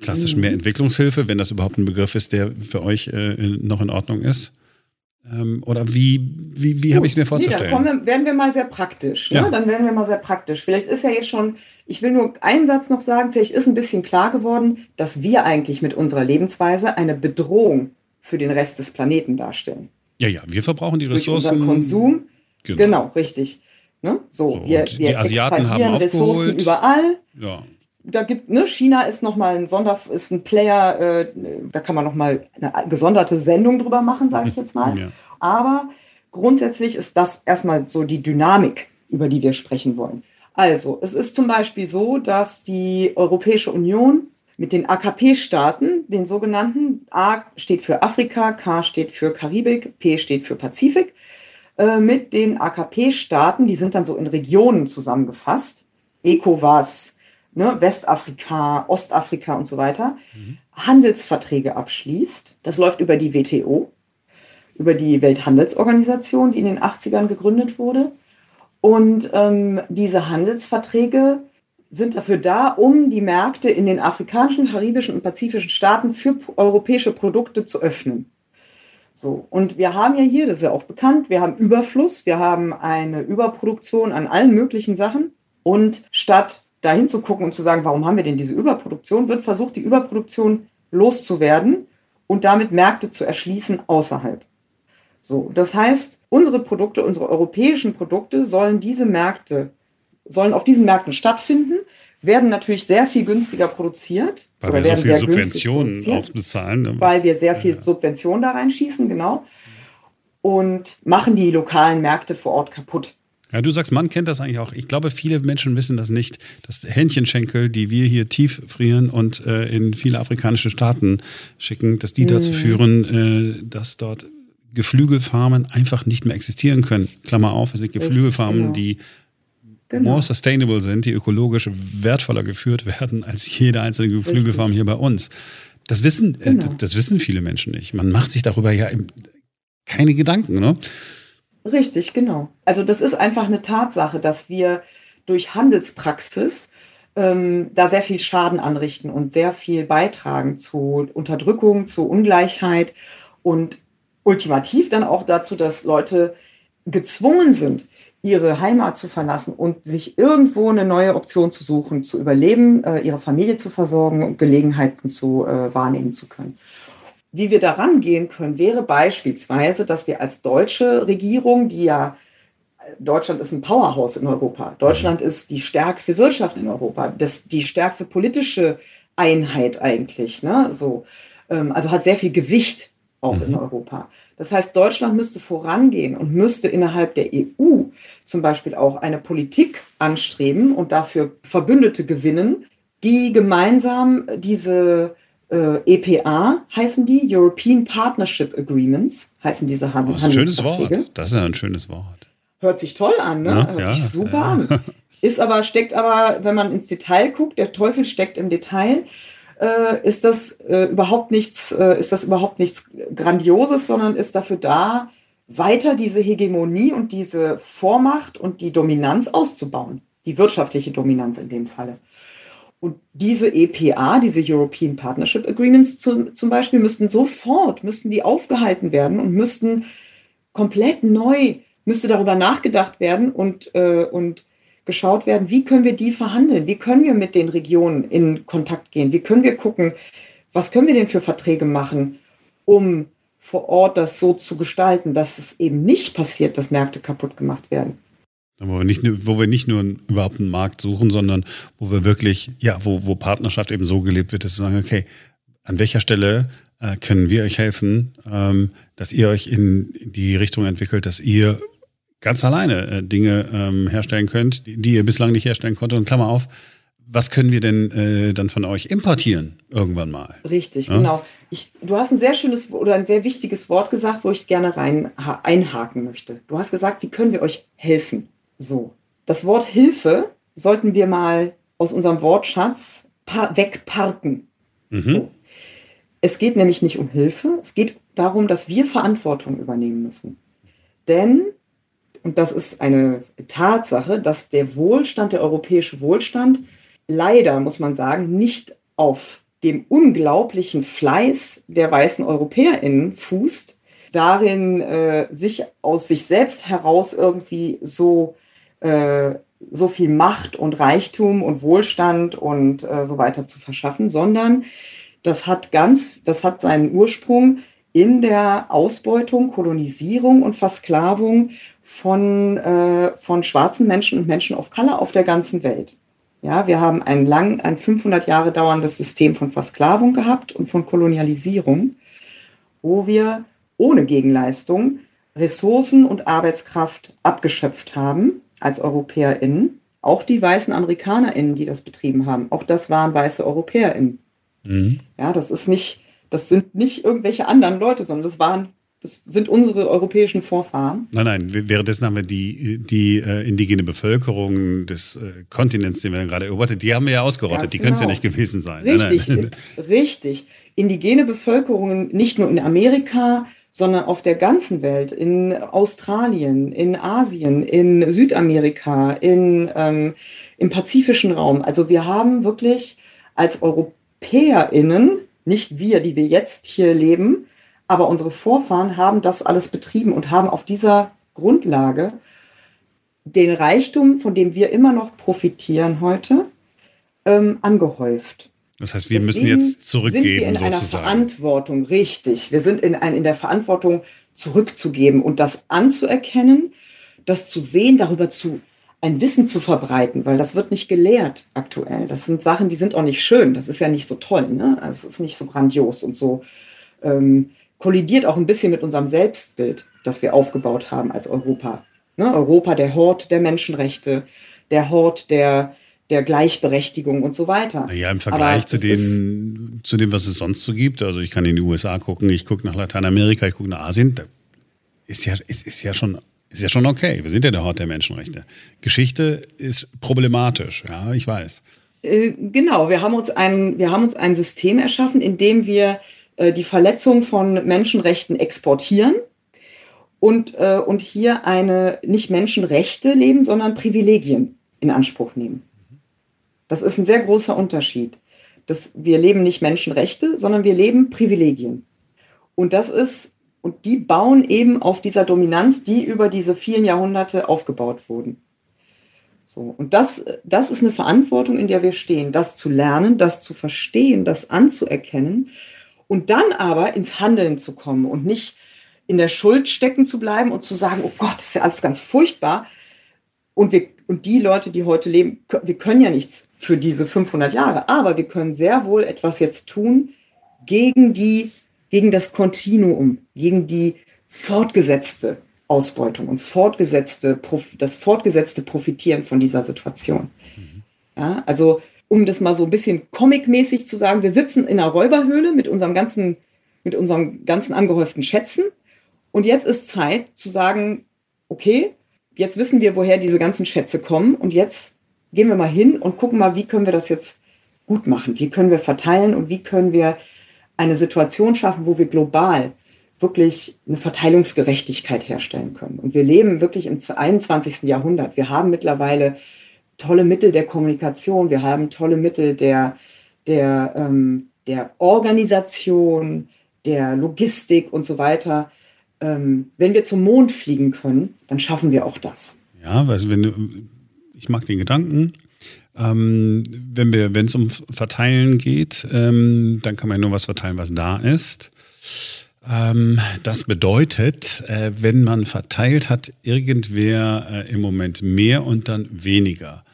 klassisch mehr mhm. Entwicklungshilfe, wenn das überhaupt ein Begriff ist, der für euch äh, noch in Ordnung ist? Ähm, oder wie, wie, wie habe ich es mir vorzustellen? Nee, dann wir, werden wir mal sehr praktisch. Ne? Ja. Dann werden wir mal sehr praktisch. Vielleicht ist ja jetzt schon, ich will nur einen Satz noch sagen, vielleicht ist ein bisschen klar geworden, dass wir eigentlich mit unserer Lebensweise eine Bedrohung für den Rest des Planeten darstellen. Ja, ja, wir verbrauchen die Ressourcen. Durch Konsum. Genau, genau richtig. Ne? So, so, wir, wir die Asiaten haben Ressourcen aufgeholt. überall. Ja da gibt, ne, China ist nochmal ein Sonder, ist ein Player, äh, da kann man nochmal eine gesonderte Sendung drüber machen, sage ich jetzt mal. Ja. Aber grundsätzlich ist das erstmal so die Dynamik, über die wir sprechen wollen. Also, es ist zum Beispiel so, dass die Europäische Union mit den AKP-Staaten, den sogenannten, A steht für Afrika, K steht für Karibik, P steht für Pazifik, äh, mit den AKP-Staaten, die sind dann so in Regionen zusammengefasst, ECOWAS, ne, Westafrika, Ostafrika und so weiter, mhm. Handelsverträge abschließt. Das läuft über die WTO, über die Welthandelsorganisation, die in den 80ern gegründet wurde. Und ähm, diese Handelsverträge sind dafür da, um die Märkte in den afrikanischen, karibischen und pazifischen Staaten für europäische Produkte zu öffnen. So, und wir haben ja hier, das ist ja auch bekannt, wir haben Überfluss, wir haben eine Überproduktion an allen möglichen Sachen. Und statt dahin zu gucken und zu sagen, warum haben wir denn diese Überproduktion, wird versucht, die Überproduktion loszuwerden und damit Märkte zu erschließen außerhalb. So, das heißt, unsere Produkte, unsere europäischen Produkte sollen diese Märkte, sollen auf diesen Märkten stattfinden, werden natürlich sehr viel günstiger produziert. Weil wir so viel Subventionen auch bezahlen. Ne? Weil wir sehr viel ja. Subventionen da reinschießen, genau. Und machen die lokalen Märkte vor Ort kaputt. Ja, du sagst, man kennt das eigentlich auch. Ich glaube, viele Menschen wissen das nicht, dass Hähnchenschenkel, die wir hier tief frieren und äh, in viele afrikanische Staaten schicken, dass die dazu mhm. führen, äh, dass dort Geflügelfarmen einfach nicht mehr existieren können. Klammer auf, es sind Geflügelfarmen, genau. die genau. more sustainable sind, die ökologisch wertvoller geführt werden [LAUGHS] als jede einzelne Geflügelfarm Richtig. hier bei uns. Das wissen, äh, genau. äh, das wissen viele Menschen nicht. Man macht sich darüber ja keine Gedanken, ne? Richtig, genau. Also das ist einfach eine Tatsache, dass wir durch Handelspraxis ähm, da sehr viel Schaden anrichten und sehr viel beitragen zu Unterdrückung, zu Ungleichheit und ultimativ dann auch dazu, dass Leute gezwungen sind, ihre Heimat zu verlassen und sich irgendwo eine neue Option zu suchen, zu überleben, äh, ihre Familie zu versorgen und Gelegenheiten zu äh, wahrnehmen zu können. Wie wir daran gehen können, wäre beispielsweise, dass wir als deutsche Regierung, die ja Deutschland ist ein Powerhouse in Europa. Deutschland mhm. ist die stärkste Wirtschaft in Europa, das, die stärkste politische Einheit eigentlich. Ne? So, ähm, also hat sehr viel Gewicht auch mhm. in Europa. Das heißt, Deutschland müsste vorangehen und müsste innerhalb der EU zum Beispiel auch eine Politik anstreben und dafür Verbündete gewinnen, die gemeinsam diese äh, EPA heißen die, European Partnership Agreements heißen diese Handel oh, ein schönes Wort. Das ist ja ein schönes Wort. Hört sich toll an, ne? Ja, Hört ja, sich super ja. an. Ist aber, steckt aber, wenn man ins Detail guckt, der Teufel steckt im Detail, äh, ist das äh, überhaupt nichts, äh, ist das überhaupt nichts Grandioses, sondern ist dafür da, weiter diese Hegemonie und diese Vormacht und die Dominanz auszubauen. Die wirtschaftliche Dominanz in dem Falle. Und diese EPA, diese European Partnership Agreements zum, zum Beispiel, müssten sofort, müssten die aufgehalten werden und müssten komplett neu, müsste darüber nachgedacht werden und, äh, und geschaut werden, wie können wir die verhandeln, wie können wir mit den Regionen in Kontakt gehen, wie können wir gucken, was können wir denn für Verträge machen, um vor Ort das so zu gestalten, dass es eben nicht passiert, dass Märkte kaputt gemacht werden. Wo wir, nicht, wo wir nicht nur überhaupt einen Markt suchen, sondern wo wir wirklich, ja, wo, wo Partnerschaft eben so gelebt wird, dass wir sagen, okay, an welcher Stelle äh, können wir euch helfen, ähm, dass ihr euch in die Richtung entwickelt, dass ihr ganz alleine äh, Dinge ähm, herstellen könnt, die, die ihr bislang nicht herstellen konntet. Und Klammer auf, Was können wir denn äh, dann von euch importieren irgendwann mal? Richtig, ja? genau. Ich, du hast ein sehr schönes oder ein sehr wichtiges Wort gesagt, wo ich gerne rein einhaken möchte. Du hast gesagt, wie können wir euch helfen? So. Das Wort Hilfe sollten wir mal aus unserem Wortschatz wegparken. Mhm. So. Es geht nämlich nicht um Hilfe, es geht darum, dass wir Verantwortung übernehmen müssen. Denn, und das ist eine Tatsache, dass der Wohlstand, der europäische Wohlstand, leider, muss man sagen, nicht auf dem unglaublichen Fleiß der weißen EuropäerInnen fußt, darin äh, sich aus sich selbst heraus irgendwie so, äh, so viel Macht und Reichtum und Wohlstand und äh, so weiter zu verschaffen, sondern das hat ganz, das hat seinen Ursprung in der Ausbeutung, Kolonisierung und Versklavung von, äh, von schwarzen Menschen und Menschen of Color auf der ganzen Welt. Ja, wir haben ein lang, ein 500 Jahre dauerndes System von Versklavung gehabt und von Kolonialisierung, wo wir ohne Gegenleistung Ressourcen und Arbeitskraft abgeschöpft haben als EuropäerInnen. Auch die weißen AmerikanerInnen, die das betrieben haben, auch das waren weiße EuropäerInnen. Mhm. Ja, das ist nicht, das sind nicht irgendwelche anderen Leute, sondern das waren das sind unsere europäischen Vorfahren. Nein, nein, währenddessen haben wir die, die äh, indigene Bevölkerung des äh, Kontinents, den wir gerade erobert die haben wir ja ausgerottet. Ganz die genau. können es ja nicht gewesen sein. Richtig, nein, nein. [LAUGHS] richtig. Indigene Bevölkerungen nicht nur in Amerika, sondern auf der ganzen Welt, in Australien, in Asien, in Südamerika, in, ähm, im pazifischen Raum. Also wir haben wirklich als EuropäerInnen, nicht wir, die wir jetzt hier leben, aber unsere Vorfahren haben das alles betrieben und haben auf dieser Grundlage den Reichtum, von dem wir immer noch profitieren heute, ähm, angehäuft. Das heißt, wir Deswegen müssen jetzt zurückgeben, sind wir in sozusagen. einer Verantwortung, richtig. Wir sind in, ein, in der Verantwortung, zurückzugeben und das anzuerkennen, das zu sehen, darüber zu ein Wissen zu verbreiten, weil das wird nicht gelehrt aktuell. Das sind Sachen, die sind auch nicht schön. Das ist ja nicht so toll. Ne? Also es ist nicht so grandios und so ähm, kollidiert auch ein bisschen mit unserem Selbstbild, das wir aufgebaut haben als Europa. Ne? Europa, der Hort der Menschenrechte, der Hort der, der Gleichberechtigung und so weiter. Ja, im Vergleich zu dem, zu dem, was es sonst so gibt. Also ich kann in die USA gucken, ich gucke nach Lateinamerika, ich gucke nach Asien. Da ist ja, ist, ist ja schon ist ja schon okay. Wir sind ja der Hort der Menschenrechte. Geschichte ist problematisch, ja, ich weiß. Äh, genau, wir haben uns ein, wir haben uns ein System erschaffen, in dem wir äh, die Verletzung von Menschenrechten exportieren und, äh, und hier eine nicht Menschenrechte leben, sondern Privilegien in Anspruch nehmen. Das ist ein sehr großer Unterschied. Das, wir leben nicht Menschenrechte, sondern wir leben Privilegien. Und das ist, und die bauen eben auf dieser Dominanz, die über diese vielen Jahrhunderte aufgebaut wurden. So, und das, das ist eine Verantwortung, in der wir stehen, das zu lernen, das zu verstehen, das anzuerkennen und dann aber ins Handeln zu kommen und nicht in der Schuld stecken zu bleiben und zu sagen, oh Gott, das ist ja alles ganz furchtbar. Und, wir, und die Leute, die heute leben, wir können ja nichts für diese 500 Jahre, aber wir können sehr wohl etwas jetzt tun gegen, die, gegen das Kontinuum, gegen die fortgesetzte Ausbeutung und fortgesetzte, das fortgesetzte Profitieren von dieser Situation. Mhm. Ja, also um das mal so ein bisschen comic-mäßig zu sagen, wir sitzen in einer Räuberhöhle mit unserem ganzen, mit unserem ganzen angehäuften Schätzen. Und jetzt ist Zeit zu sagen, okay, jetzt wissen wir, woher diese ganzen Schätze kommen. Und jetzt gehen wir mal hin und gucken mal, wie können wir das jetzt gut machen? Wie können wir verteilen und wie können wir eine Situation schaffen, wo wir global wirklich eine Verteilungsgerechtigkeit herstellen können. Und wir leben wirklich im 21. Jahrhundert. Wir haben mittlerweile tolle Mittel der Kommunikation, wir haben tolle Mittel der, der, ähm, der Organisation, der Logistik und so weiter. Ähm, wenn wir zum Mond fliegen können, dann schaffen wir auch das. Ja, also wenn du, ich mag den Gedanken. Ähm, wenn wir, wenn es um Verteilen geht, ähm, dann kann man nur was verteilen, was da ist. Ähm, das bedeutet, äh, wenn man verteilt hat, irgendwer äh, im Moment mehr und dann weniger.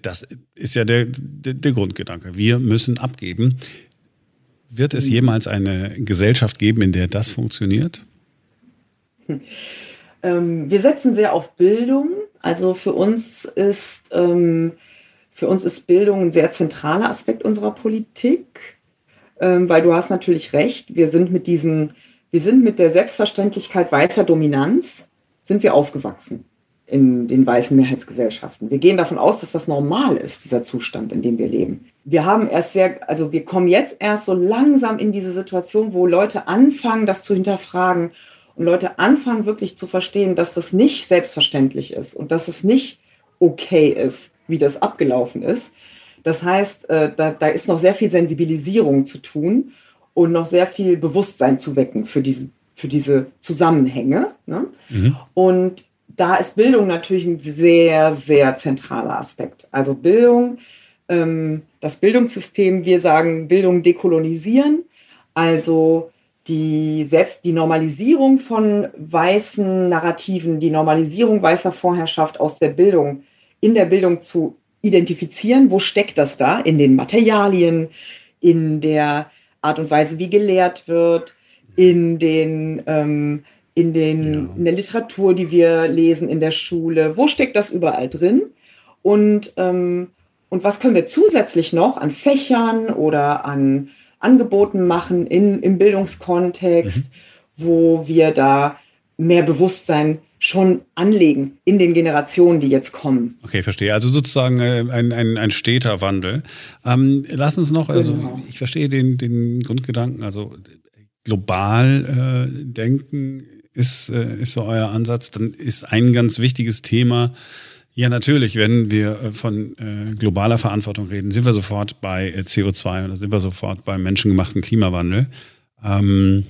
Das ist ja der, der, der Grundgedanke. Wir müssen abgeben. Wird es jemals eine Gesellschaft geben, in der das funktioniert? Ähm, wir setzen sehr auf Bildung. Also für uns ist ähm, Für uns ist Bildung ein sehr zentraler Aspekt unserer Politik, ähm, weil du hast natürlich recht, wir sind mit diesem, wir sind mit der Selbstverständlichkeit weißer Dominanz, sind wir aufgewachsen in den weißen Mehrheitsgesellschaften. Wir gehen davon aus, dass das normal ist, dieser Zustand, in dem wir leben. Wir haben erst sehr, also wir kommen jetzt erst so langsam in diese Situation, wo Leute anfangen, das zu hinterfragen und Leute anfangen wirklich zu verstehen, dass das nicht selbstverständlich ist und dass es nicht okay ist, wie das abgelaufen ist. Das heißt, äh, da, da ist noch sehr viel Sensibilisierung zu tun und noch sehr viel Bewusstsein zu wecken für diese, für diese Zusammenhänge. Ne? Mhm. Und da ist Bildung natürlich ein sehr, sehr zentraler Aspekt. Also Bildung, ähm, das Bildungssystem, wir sagen Bildung dekolonisieren, also die selbst die Normalisierung von weißen Narrativen, die Normalisierung weißer Vorherrschaft aus der Bildung, in der Bildung zu identifizieren, wo steckt das da? In den Materialien, in der Art und Weise, wie gelehrt wird, in den ähm, in, den, ja. in der Literatur, die wir lesen in der Schule. Wo steckt das überall drin? Und, ähm, und was können wir zusätzlich noch an Fächern oder an Angeboten machen in, im Bildungskontext, mhm. wo wir da mehr Bewusstsein schon anlegen in den Generationen, die jetzt kommen. Okay, verstehe. Also sozusagen äh, ein, ein, ein steter Wandel. Ähm, lass uns noch, also genau. ich verstehe den, den Grundgedanken, also global äh, denken ist, äh, ist so euer Ansatz, dann ist ein ganz wichtiges Thema, ja, natürlich, wenn wir äh, von äh, globaler Verantwortung reden, sind wir sofort bei äh, CO2 oder sind wir sofort beim menschengemachten Klimawandel. Ähm,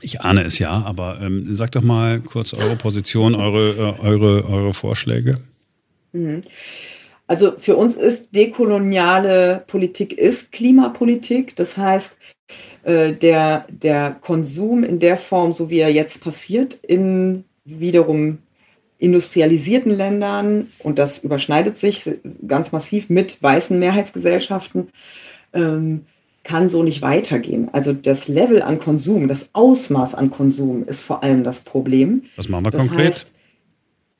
ich ahne es ja, aber ähm, sagt doch mal kurz eure Position, eure, äh, eure, eure Vorschläge. Mhm. Also für uns ist dekoloniale Politik ist Klimapolitik. Das heißt, der, der Konsum in der Form, so wie er jetzt passiert, in wiederum industrialisierten Ländern, und das überschneidet sich ganz massiv mit weißen Mehrheitsgesellschaften, ähm, kann so nicht weitergehen. Also das Level an Konsum, das Ausmaß an Konsum ist vor allem das Problem. Was machen wir das konkret? Heißt,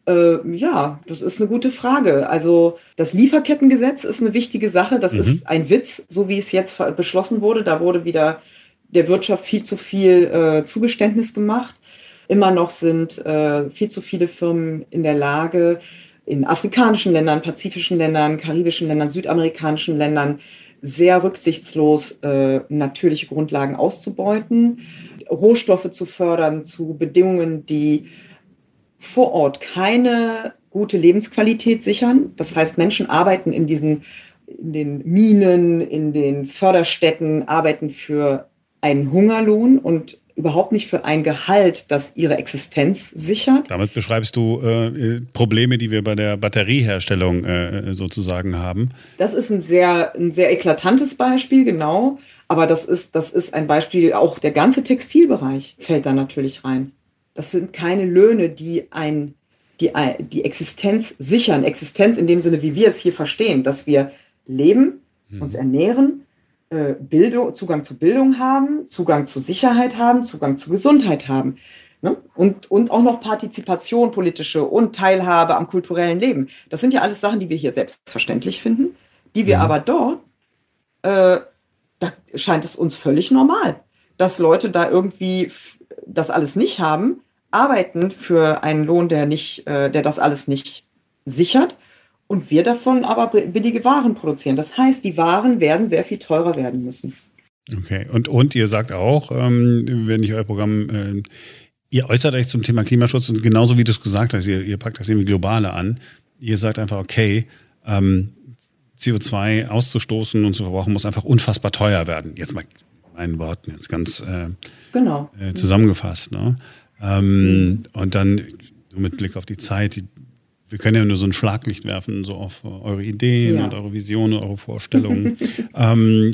äh, ja, das ist eine gute Frage. Also das Lieferkettengesetz ist eine wichtige Sache. Das mhm. ist ein Witz, so wie es jetzt beschlossen wurde. Da wurde wieder der Wirtschaft viel zu viel äh, Zugeständnis gemacht. Immer noch sind äh, viel zu viele Firmen in der Lage, in afrikanischen Ländern, pazifischen Ländern, karibischen Ländern, südamerikanischen Ländern sehr rücksichtslos äh, natürliche Grundlagen auszubeuten, Rohstoffe zu fördern zu Bedingungen, die vor Ort keine gute Lebensqualität sichern. Das heißt, Menschen arbeiten in diesen in den Minen, in den Förderstätten, arbeiten für einen Hungerlohn und überhaupt nicht für ein Gehalt, das ihre Existenz sichert. Damit beschreibst du äh, Probleme, die wir bei der Batterieherstellung äh, sozusagen haben. Das ist ein sehr, ein sehr eklatantes Beispiel, genau. Aber das ist, das ist ein Beispiel, auch der ganze Textilbereich fällt da natürlich rein. Das sind keine Löhne, die ein, die, die Existenz sichern. Existenz in dem Sinne, wie wir es hier verstehen, dass wir leben, hm. uns ernähren, äh, Bildung, Zugang zu Bildung haben, Zugang zu Sicherheit haben, Zugang zu Gesundheit haben. Ne? Und, und auch noch Partizipation, politische und Teilhabe am kulturellen Leben. Das sind ja alles Sachen, die wir hier selbstverständlich finden, die wir mhm. aber dort, äh, da scheint es uns völlig normal, dass Leute da irgendwie das alles nicht haben, arbeiten für einen Lohn, der nicht, äh, der das alles nicht sichert und wir davon aber billige Waren produzieren. Das heißt, die Waren werden sehr viel teurer werden müssen. Okay, und, und ihr sagt auch, ähm, wenn ich euer Programm, äh, ihr äußert euch zum Thema Klimaschutz und genauso wie du es gesagt hast, ihr, ihr packt das irgendwie globale an. Ihr sagt einfach, okay, ähm, CO2 auszustoßen und zu verbrauchen muss einfach unfassbar teuer werden. Jetzt mal meinen Worten, jetzt ganz äh, genau. äh, zusammengefasst. Ne? Ähm, mhm. Und dann mit Blick auf die Zeit, die, wir können ja nur so ein Schlaglicht werfen, so auf eure Ideen ja. und eure Visionen, eure Vorstellungen. [LAUGHS] ähm,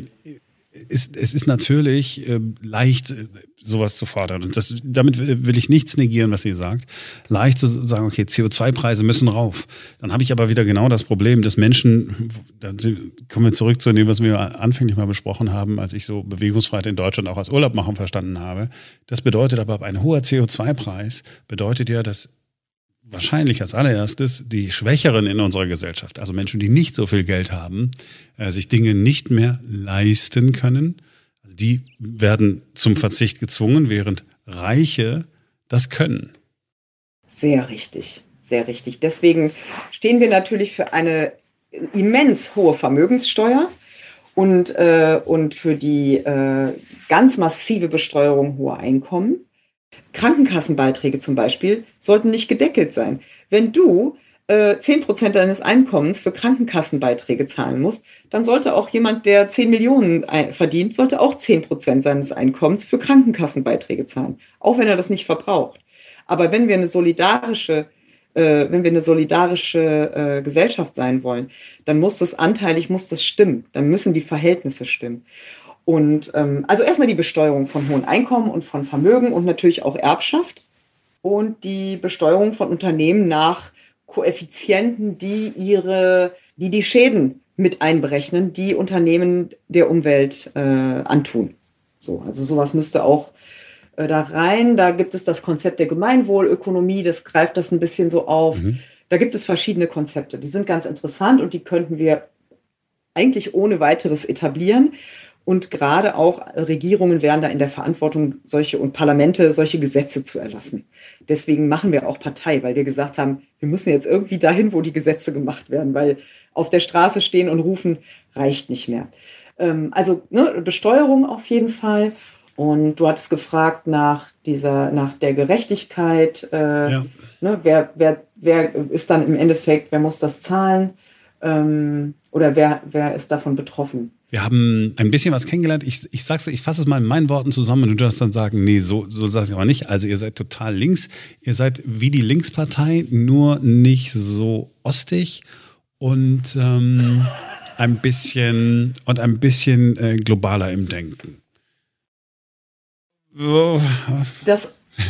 ist, es ist natürlich äh, leicht, äh, sowas zu fordern. Und das, damit will ich nichts negieren, was ihr sagt. Leicht zu sagen, okay, CO2-Preise müssen rauf. Dann habe ich aber wieder genau das Problem, dass Menschen, da kommen wir zurück zu dem, was wir anfänglich mal besprochen haben, als ich so Bewegungsfreiheit in Deutschland auch als Urlaub machen verstanden habe. Das bedeutet aber, ein hoher CO2-Preis bedeutet ja, dass wahrscheinlich als allererstes die Schwächeren in unserer Gesellschaft, also Menschen, die nicht so viel Geld haben, äh, sich Dinge nicht mehr leisten können. Also die werden zum Verzicht gezwungen, während Reiche das können. Sehr richtig, sehr richtig. Deswegen stehen wir natürlich für eine immens hohe Vermögenssteuer und, äh, und für die äh, ganz massive Besteuerung hoher Einkommen. Krankenkassenbeiträge zum Beispiel sollten nicht gedeckelt sein. Wenn du äh, 10% deines Einkommens für Krankenkassenbeiträge zahlen musst, dann sollte auch jemand, der 10 Millionen verdient, sollte auch 10% seines Einkommens für Krankenkassenbeiträge zahlen, auch wenn er das nicht verbraucht. Aber wenn wir eine solidarische äh, wenn wir eine solidarische äh, Gesellschaft sein wollen, dann muss das anteilig, muss das stimmen. Dann müssen die Verhältnisse stimmen. Und ähm, also erstmal die Besteuerung von hohen Einkommen und von Vermögen und natürlich auch Erbschaft und die Besteuerung von Unternehmen nach Koeffizienten, die ihre, die die Schäden mit einberechnen, die Unternehmen der Umwelt äh, antun. So, also sowas müsste auch äh, da rein. Da gibt es das Konzept der Gemeinwohlökonomie, das greift das ein bisschen so auf. Mhm. Da gibt es verschiedene Konzepte, die sind ganz interessant und die könnten wir eigentlich ohne weiteres etablieren. Und gerade auch Regierungen wären da in der Verantwortung, solche und Parlamente solche Gesetze zu erlassen. Deswegen machen wir auch Partei, weil wir gesagt haben, wir müssen jetzt irgendwie dahin, wo die Gesetze gemacht werden, weil auf der Straße stehen und rufen reicht nicht mehr. Ähm, also ne, Besteuerung auf jeden Fall. Und du hattest gefragt nach dieser, nach der Gerechtigkeit. Äh, ja. ne, wer, wer, wer ist dann im Endeffekt, wer muss das zahlen? Ähm, oder wer, wer ist davon betroffen? Wir haben ein bisschen was kennengelernt. Ich, ich sag's, ich fasse es mal in meinen Worten zusammen und du darfst dann sagen, nee, so, so sag ich aber nicht. Also ihr seid total links. Ihr seid wie die Linkspartei, nur nicht so ostig und ähm, [LAUGHS] ein bisschen und ein bisschen äh, globaler im Denken. Das,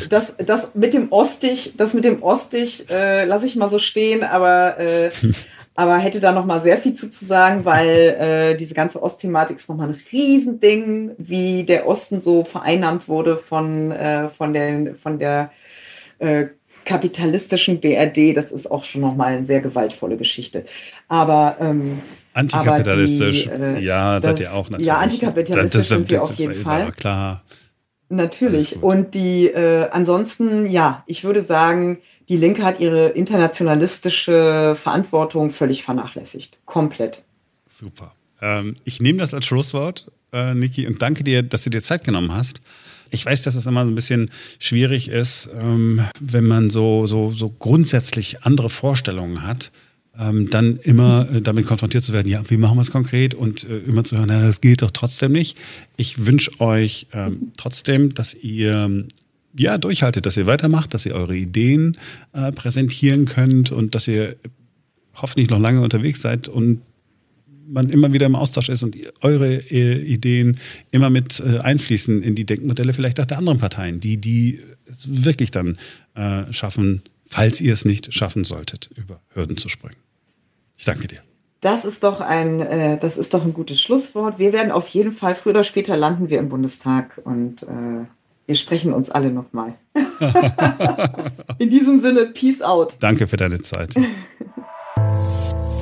das, das mit dem Ostig, das mit dem Ostig äh, lasse ich mal so stehen, aber äh, [LAUGHS] aber hätte da noch mal sehr viel zu, zu sagen, weil [LAUGHS] äh, diese ganze Ostthematik ist noch mal ein Riesending, wie der Osten so vereinnahmt wurde von, äh, von, den, von der äh, kapitalistischen BRD. Das ist auch schon noch mal eine sehr gewaltvolle Geschichte. Aber ähm, Antikapitalistisch, aber die, äh, ja, das, seid ihr auch natürlich. Ja, antikapitalistisch das, das, sind wir auf jeden Fall. Klar. Natürlich. Und die äh, ansonsten, ja, ich würde sagen, die Linke hat ihre internationalistische Verantwortung völlig vernachlässigt. Komplett. Super. Ähm, ich nehme das als Schlusswort, äh, Niki, und danke dir, dass du dir Zeit genommen hast. Ich weiß, dass es immer so ein bisschen schwierig ist, ähm, wenn man so, so, so grundsätzlich andere Vorstellungen hat ähm, dann immer äh, damit konfrontiert zu werden, ja, wie machen wir es konkret und äh, immer zu hören, na, das geht doch trotzdem nicht. Ich wünsche euch ähm, trotzdem, dass ihr ja durchhaltet, dass ihr weitermacht, dass ihr eure Ideen äh, präsentieren könnt und dass ihr hoffentlich noch lange unterwegs seid und man immer wieder im Austausch ist und eure äh, Ideen immer mit äh, einfließen in die Denkmodelle vielleicht auch der anderen Parteien, die die es wirklich dann äh, schaffen, falls ihr es nicht schaffen solltet, über Hürden zu springen. Ich danke dir. Das ist doch ein, äh, das ist doch ein gutes Schlusswort. Wir werden auf jeden Fall früher oder später landen wir im Bundestag und äh, wir sprechen uns alle nochmal. [LAUGHS] In diesem Sinne, Peace out. Danke für deine Zeit. [LAUGHS]